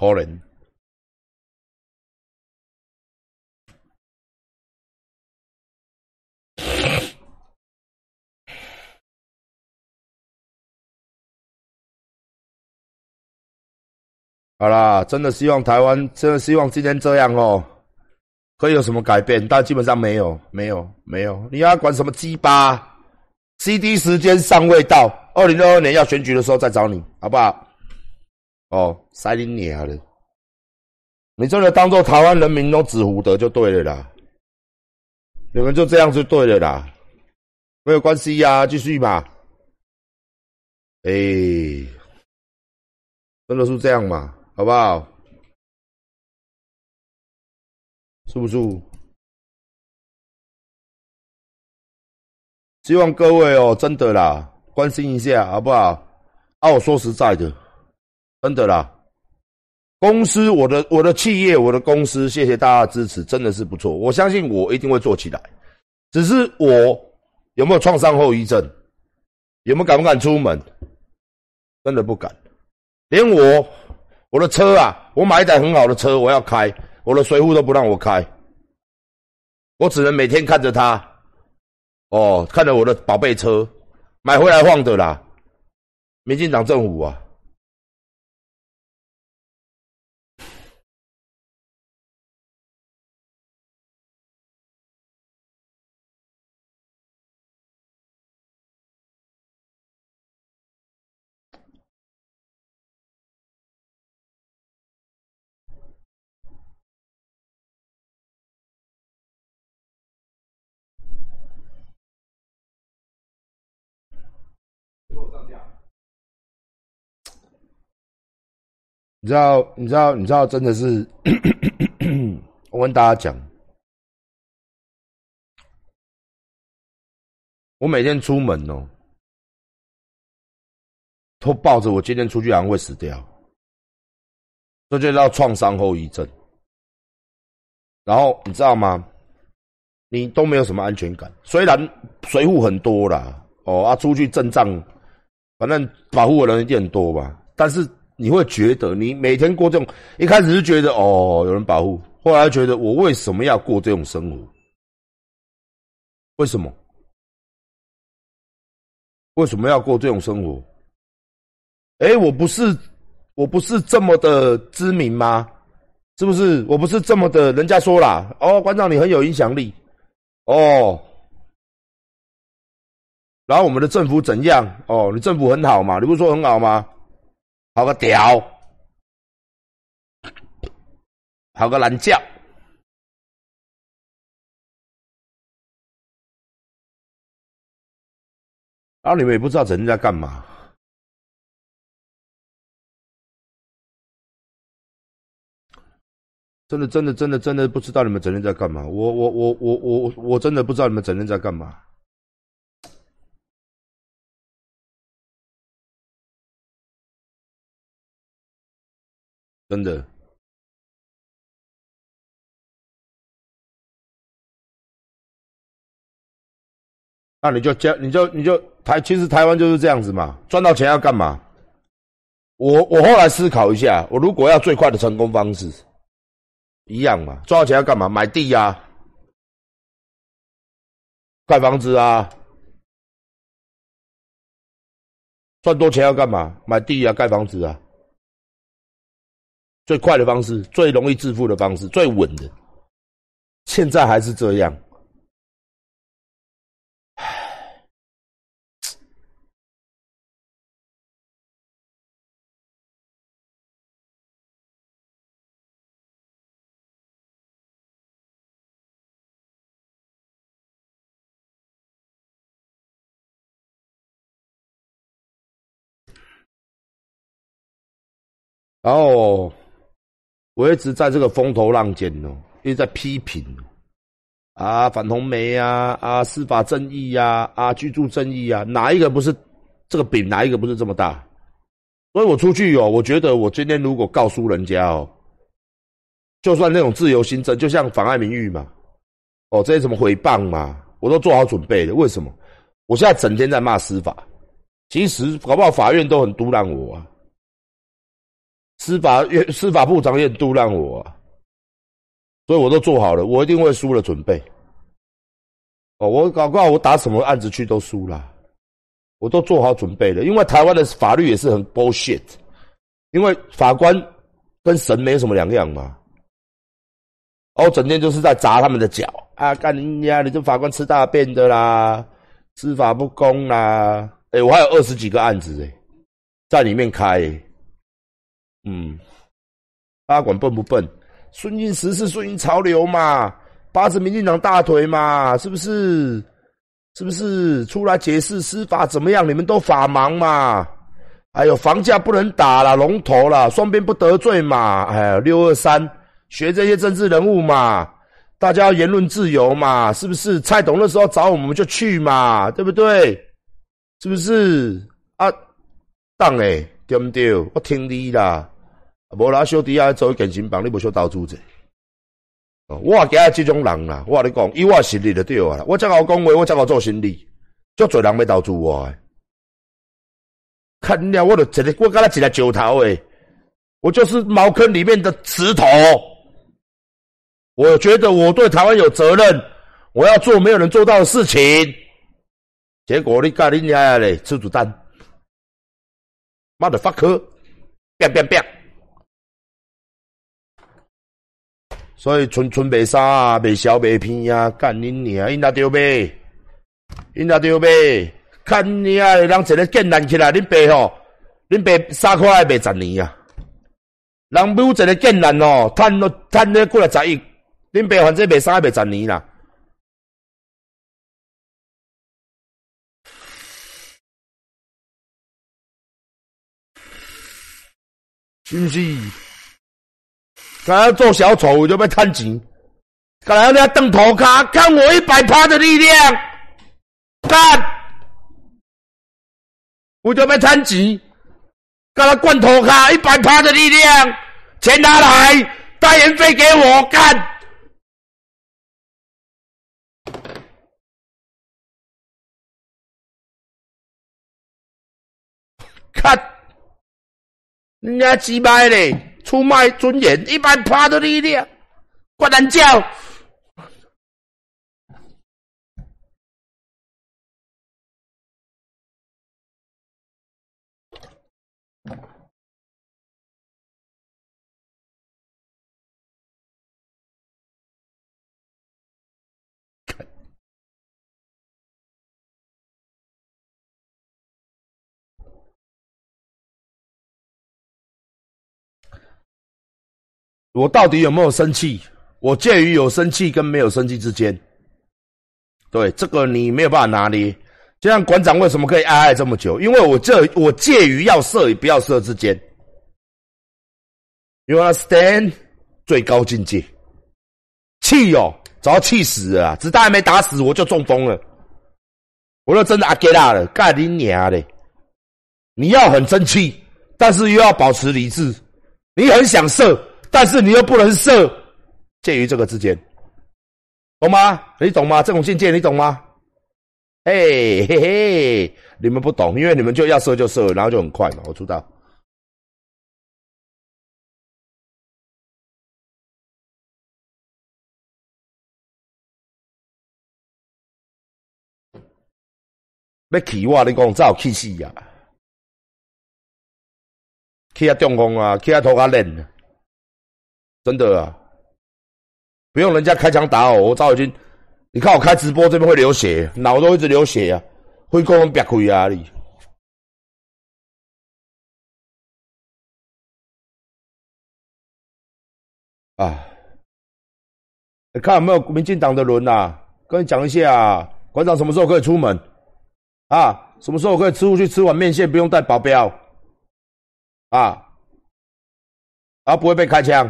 可能。好啦，真的希望台湾，真的希望今天这样哦，可以有什么改变？但基本上没有，没有，没有。你要管什么鸡巴？CD 时间尚未到，二零二二年要选举的时候再找你，好不好？哦，塞你娘的！你真的当做台湾人民都纸糊的就对了啦，你们就这样就对了啦，没有关系呀，继续嘛。哎，真的是这样嘛？好不好？是不是？希望各位哦，真的啦，关心一下好不好？啊，我说实在的，真的啦，公司我的我的企业我的公司，谢谢大家的支持，真的是不错。我相信我一定会做起来，只是我有没有创伤后遗症，有没有敢不敢出门？真的不敢，连我。我的车啊，我买一台很好的车，我要开，我的随扈都不让我开，我只能每天看着它，哦，看着我的宝贝车，买回来晃的啦，民进党政府啊。你知道？你知道？你知道？真的是，我跟大家讲，我每天出门哦，都抱着我今天出去好像会死掉，这就叫创伤后遗症。然后你知道吗？你都没有什么安全感，虽然随扈很多啦，哦啊，出去阵仗，反正保护的人一定很多吧，但是。你会觉得你每天过这种，一开始是觉得哦有人保护，后来觉得我为什么要过这种生活？为什么？为什么要过这种生活？哎，我不是我不是这么的知名吗？是不是？我不是这么的，人家说啦，哦，馆长你很有影响力，哦，然后我们的政府怎样？哦，你政府很好嘛？你不是说很好吗？好个屌，好个懒觉，然后你们也不知道整天在干嘛，真的真的真的真的不知道你们整天在干嘛。我我我我我我真的不知道你们整天在干嘛。真的，那你就交，你就你就台，其实台湾就是这样子嘛，赚到钱要干嘛？我我后来思考一下，我如果要最快的成功方式，一样嘛，赚到钱要干嘛？买地呀，盖房子啊，赚多钱要干嘛？买地呀，盖房子啊。最快的方式，最容易致富的方式，最稳的，现在还是这样。然后。我一直在这个风头浪尖哦，一直在批评啊，反红梅啊，啊，司法正义呀，啊，居住正义啊，哪一个不是这个饼？哪一个不是这么大？所以我出去哦，我觉得我今天如果告诉人家哦，就算那种自由新政，就像妨碍名誉嘛，哦，这些什么诽谤嘛，我都做好准备的。为什么？我现在整天在骂司法，其实搞不好法院都很嘟囔我啊。司法院司法部长也都让我，所以我都做好了，我一定会输了准备。哦，我搞不好我打什么案子去都输了，我都做好准备了。因为台湾的法律也是很 bullshit，因为法官跟神没什么两样嘛。哦，整天就是在砸他们的脚啊！干你娘，你这法官吃大便的啦，司法不公啦！哎，我还有二十几个案子哎，在里面开。嗯，大管笨不笨？顺应时势，顺应潮流嘛，扒着民进党大腿嘛，是不是？是不是？出来解释司法怎么样？你们都法盲嘛？哎呦，房价不能打了，龙头了，双边不得罪嘛？哎，六二三，学这些政治人物嘛，大家言论自由嘛，是不是？蔡董那时候找我们就去嘛，对不对？是不是？啊，当诶。对不对？我听你啦，无啦小弟啊做健身房，你无小投资者。我惊这种人啦，我跟你讲，以我实力就对啊。我才好讲话，我才好做生理，足多人要投资我。看了我就一个，我刚才一个石头诶，我就是茅坑里面的石头。我觉得我对台湾有责任，我要做没有人做到的事情。结果你干你娘嘞，吃子弹。妈的发科，变变变！所以春春白沙啊，白小白片啊，干你娘！因那丢呗，因那丢呗，看你啊，人一个建烂起来，恁爸吼，恁爸三块卖十年啊，人母一个建烂哦，赚了赚了过来十亿，恁爸反正卖三卖十年啦。是。不是？刚刚做小丑我就被探钱，刚才那瞪头卡，看我一百趴的力量，干，我就被探钱，刚才罐头卡一百趴的力量，钱拿来，代言费给我干，看。人家鸡掰嘞，出卖尊严，一般趴到你了，怪难叫。我到底有没有生气？我介于有生气跟没有生气之间。对这个你没有办法拿捏。就像馆长为什么可以爱爱这么久？因为我这我介于要射与不要射之间。You understand？最高境界。气哦，早气死了，子弹还没打死我就中风了。我都真的阿给拉了，干你娘的！你要很生气，但是又要保持理智。你很想射。但是你又不能射，介于这个之间，懂吗？你懂吗？这种境界你懂吗？哎嘿嘿，你们不懂，因为你们就要射就射，然后就很快嘛。我出道。要气我，你讲早气死呀！气啊中风啊，气啊头壳冷。真的啊，不用人家开枪打我，我早已经，你看我开直播这边会流血，脑都一直流血啊，会给我们别亏啊你。啊，你看有没有民进党的人呐？跟你讲一下，啊馆长什么时候可以出门？啊，什么时候可以出去吃碗面线，不用带保镖？啊，啊，不会被开枪。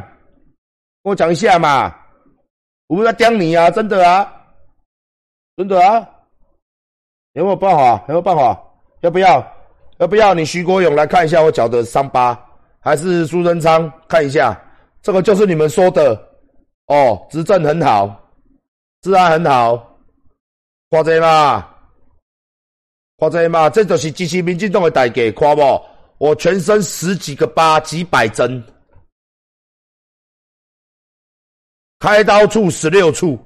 跟我讲一下嘛，我不要刁你啊，真的啊，真的啊，有没有办法？有没有办法？要不要？要不要？你徐国勇来看一下我脚的伤疤，还是苏贞昌看一下？这个就是你们说的哦，执政很好，治安很好，夸这嘛，夸这嘛，这就是支持民进党的代价，看不？我全身十几个疤，几百针，开刀处十六处，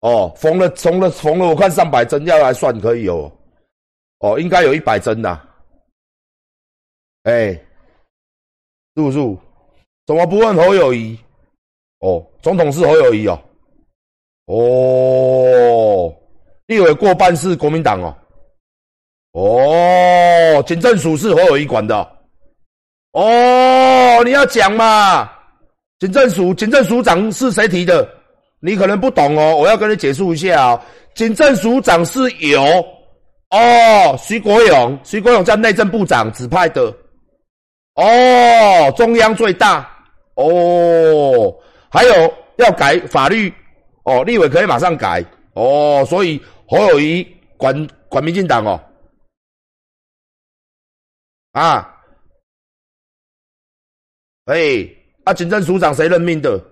哦，缝了缝了缝了，我看上百针，要来算可以哦，哦，应该有一百针的，哎，是不是？怎么不问侯友谊？哦，总统是侯友谊哦，哦，立委过半是国民党哦。哦，警政署是侯友谊管的。哦，你要讲嘛？警政署，警政署长是谁提的？你可能不懂哦，我要跟你解释一下啊。警政署长是由哦徐国勇，徐国勇叫内政部长指派的。哦，中央最大。哦，还有要改法律。哦，立委可以马上改。哦，所以侯友谊管管民进党哦。啊，哎，啊，警政署长谁任命的？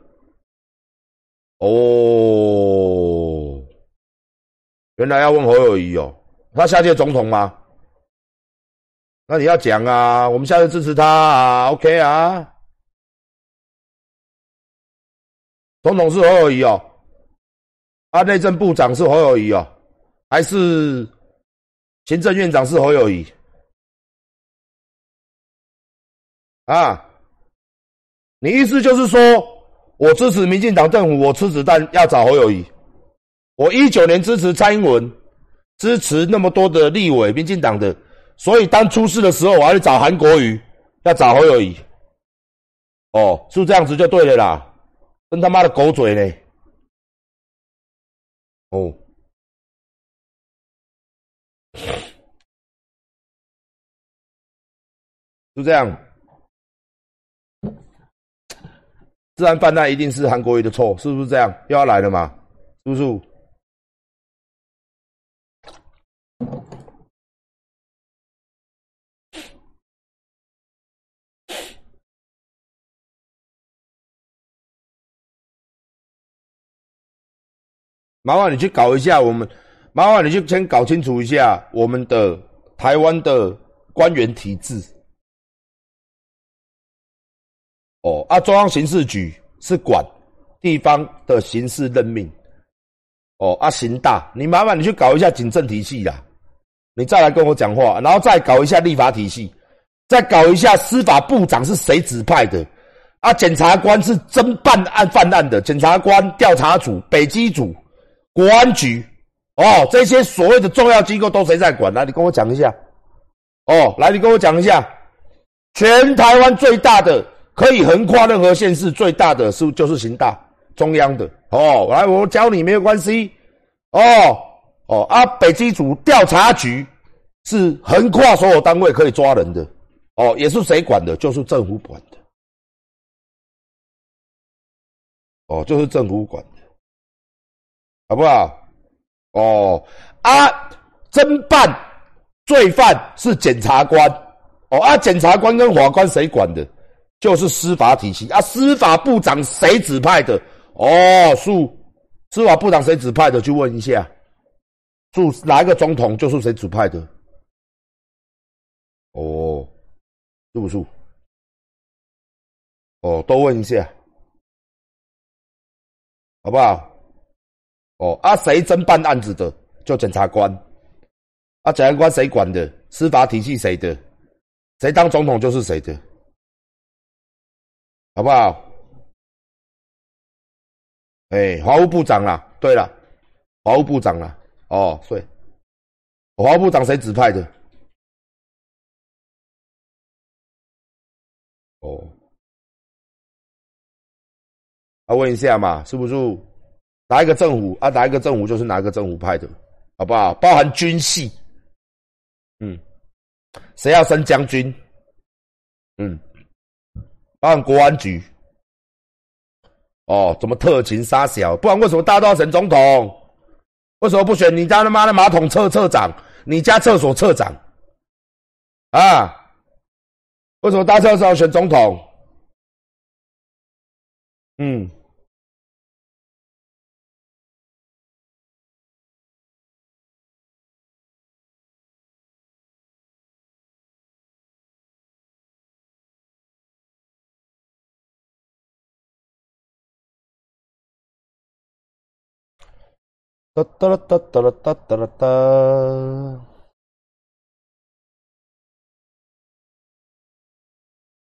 哦，原来要问侯友谊哦，他下届总统吗？那你要讲啊，我们下次支持他啊，OK 啊？总统是侯友谊哦，啊，内政部长是侯友谊哦，还是行政院长是侯友谊？啊，你意思就是说，我支持民进党政府，我吃子弹要找侯友谊。我一九年支持蔡英文，支持那么多的立委，民进党的，所以当出事的时候，我还去找韩国瑜，要找侯友谊。哦，是不这样子就对了啦，真他妈的狗嘴呢。哦，是这样。自然泛滥一定是韩国瑜的错，是不是这样？又要来了吗？叔叔，麻烦你去搞一下我们，麻烦你去先搞清楚一下我们的台湾的官员体制。哦，啊，中央刑事局是管地方的刑事任命。哦，啊，刑大，你麻烦你去搞一下警政体系啦，你再来跟我讲话，然后再搞一下立法体系，再搞一下司法部长是谁指派的？啊，检察官是侦办案犯案的，检察官调查组、北基组、国安局，哦，这些所谓的重要机构都谁在管？来，你跟我讲一下。哦，来，你跟我讲一下，全台湾最大的。可以横跨任何县市，最大的是就是刑大中央的哦。来，我教你没有关系哦哦啊！北基组调查局是横跨所有单位可以抓人的哦，也是谁管的？就是政府管的哦，就是政府管的，好不好？哦啊，侦办罪犯是检察官哦啊，检察官跟法官谁管的？就是司法体系啊，司法部长谁指派的？哦，是司法部长谁指派的？去问一下，是哪一个总统就是谁指派的？哦，是不是？哦，都问一下，好不好？哦，啊，谁侦办案子的？就检察官。啊，检察官谁管的？司法体系谁的？谁当总统就是谁的。好不好？哎，华务部长啦，对了，华务部长啦，哦，对，华务部长谁指派的？哦，啊，问一下嘛，是不是哪一个政府啊？哪一个政府就是哪一个政府派的，好不好？包含军系，嗯，谁要升将军？嗯。办国安局，哦，怎么特勤杀小？不然为什么大家都要选总统？为什么不选你家他妈的马桶厕厕长？你家厕所厕长？啊？为什么大家都要选总统？嗯。哒哒啦哒哒啦哒哒啦哒。